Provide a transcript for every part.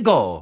go.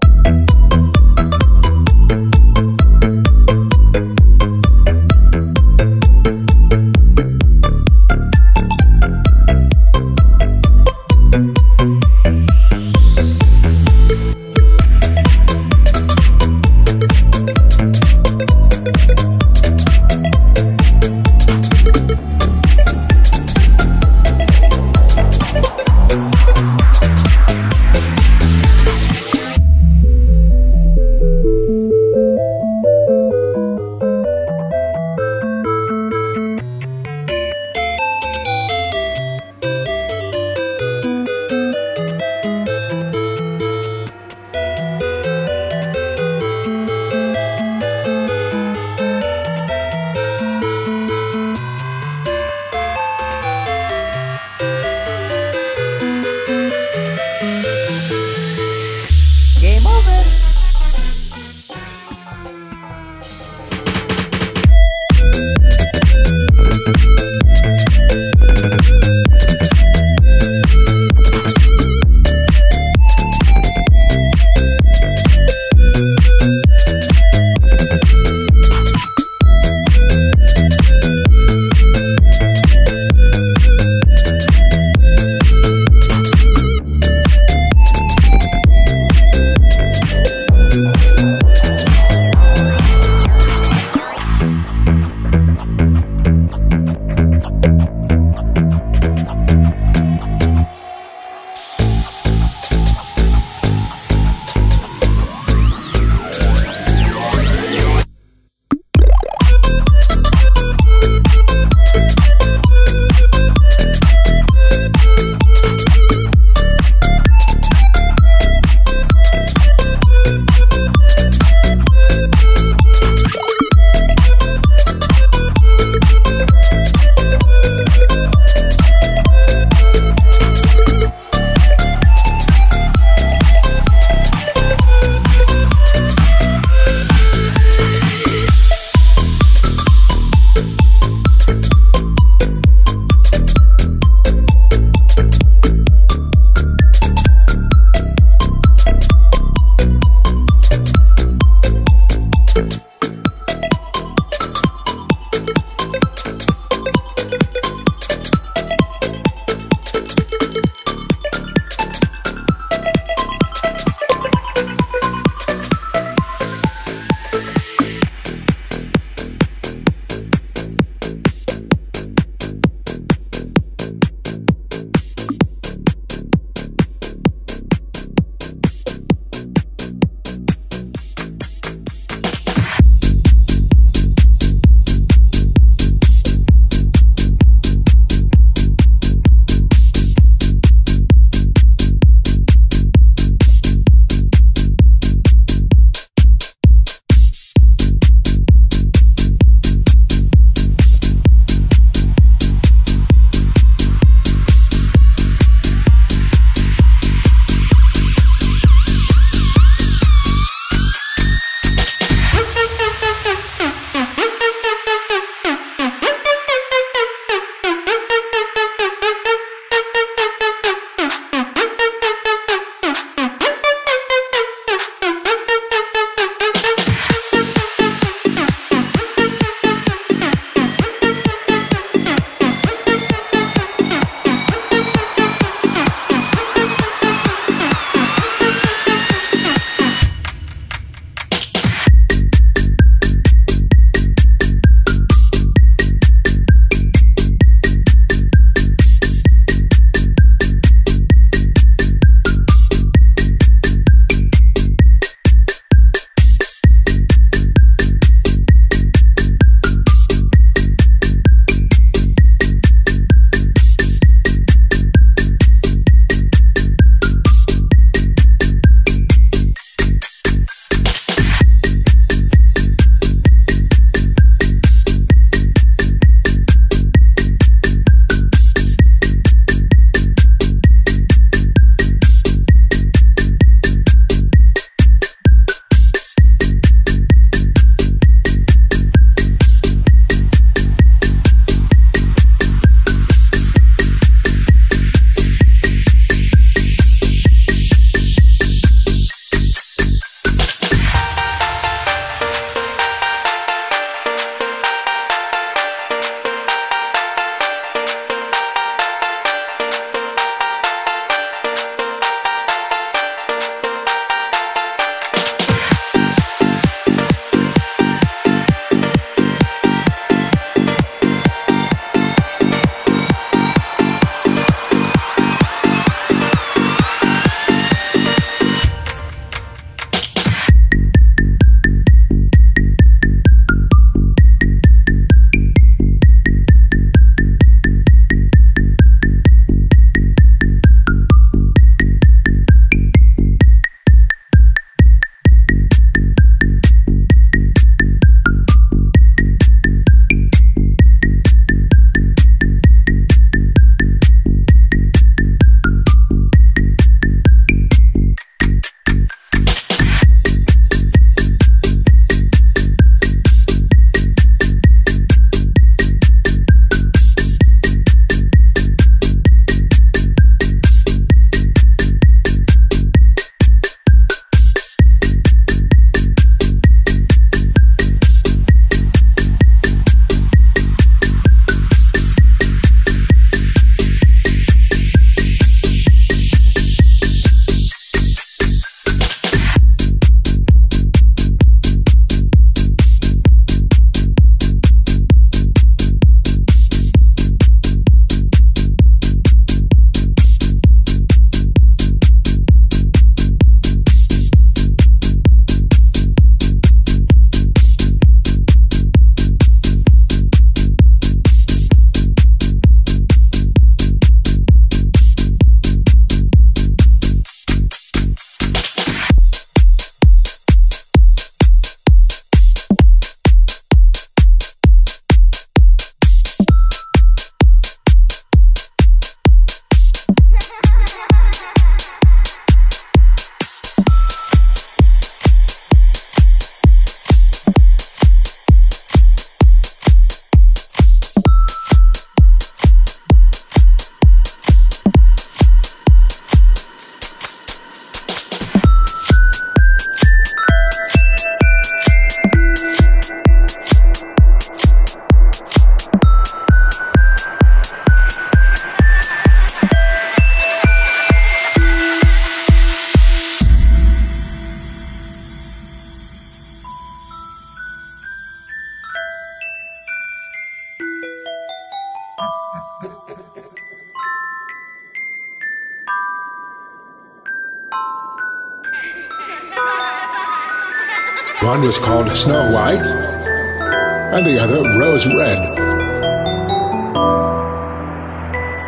One was called Snow White, and the other Rose Red.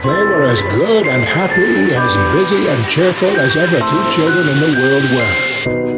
They were as good and happy, as busy and cheerful as ever two children in the world were.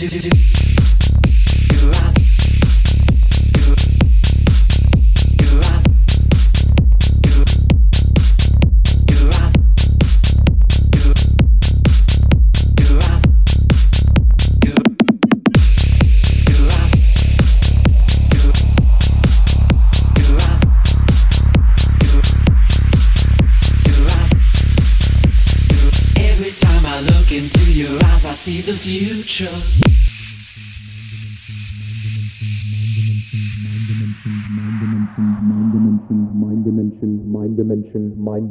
to, to, to,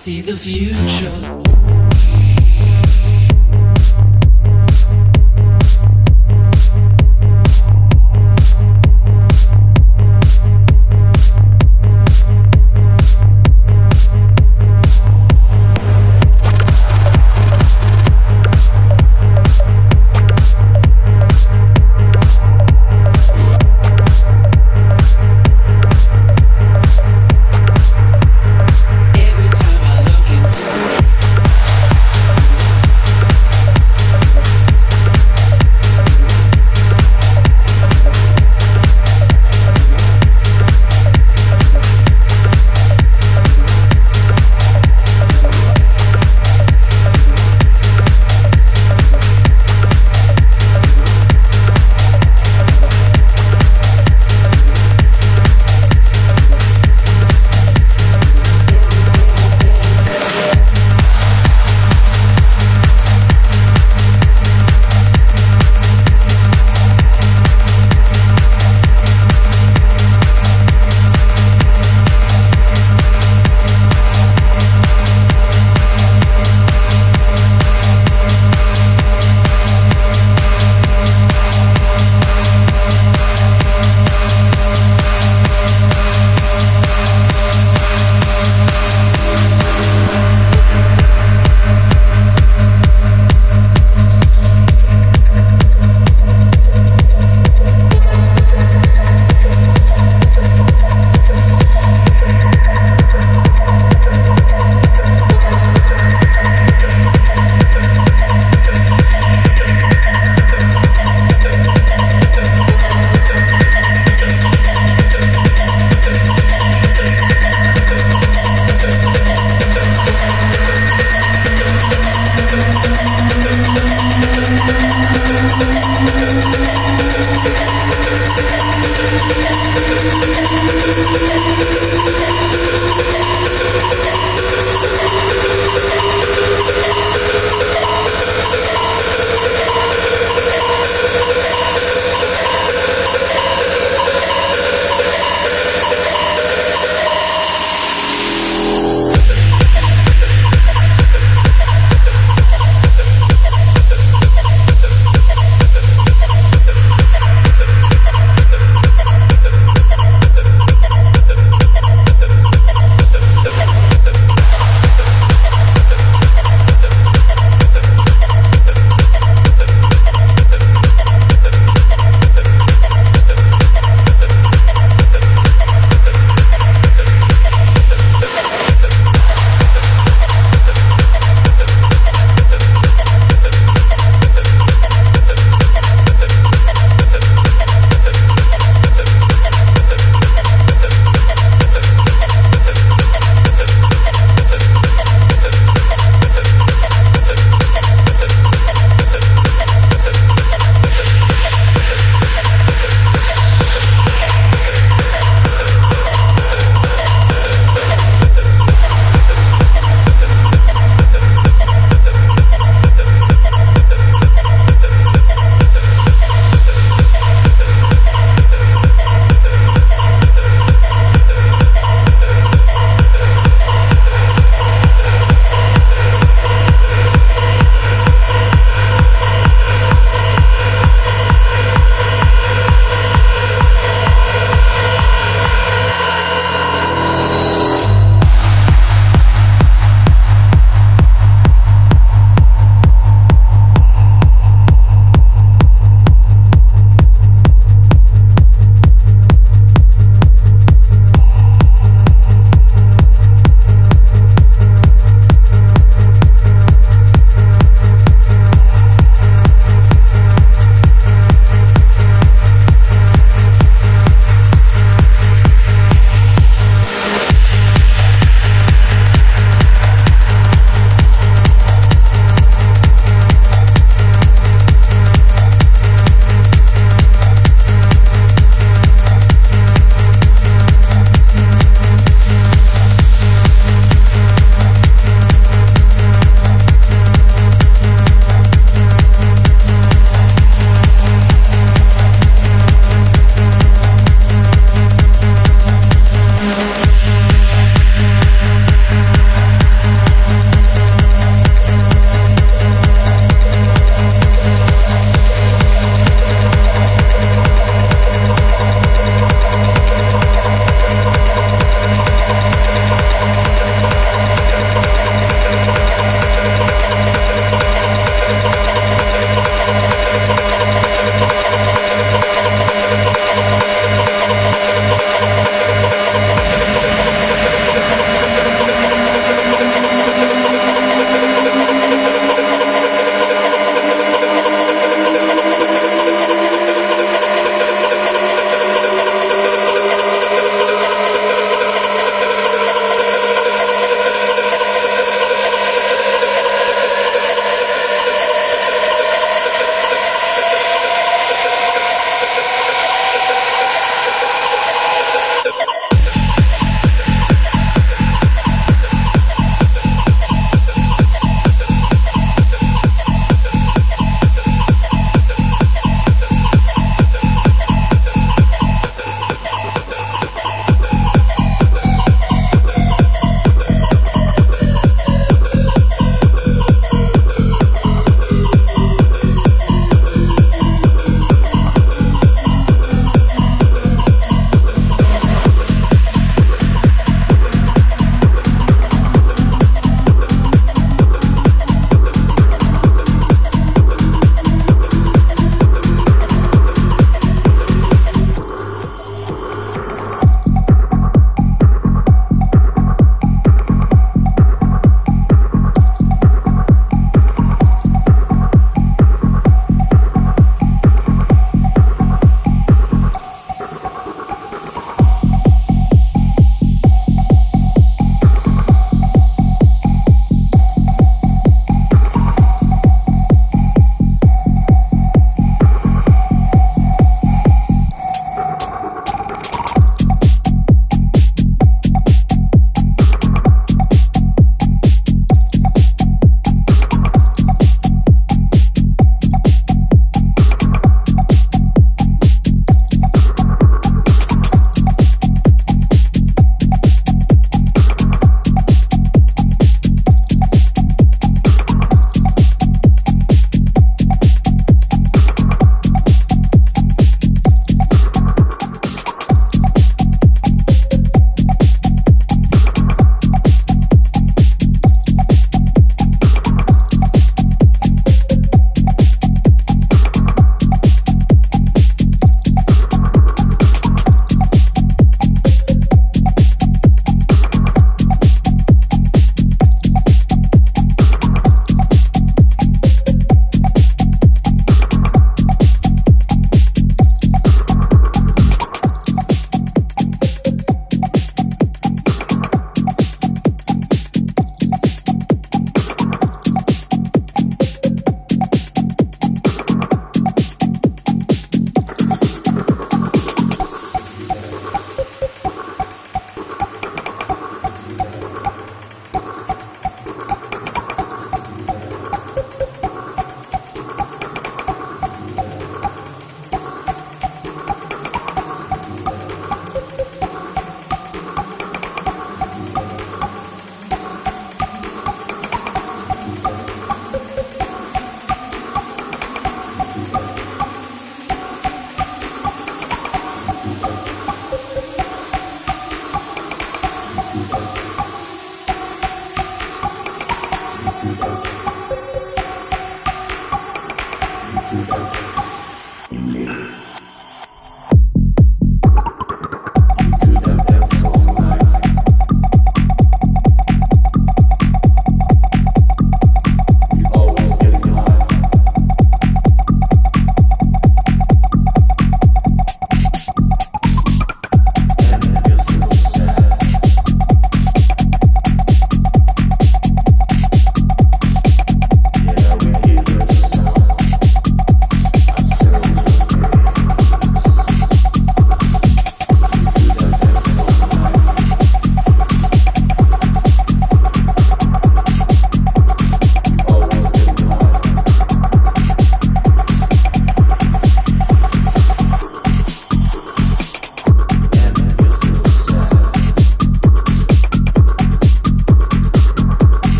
See the future.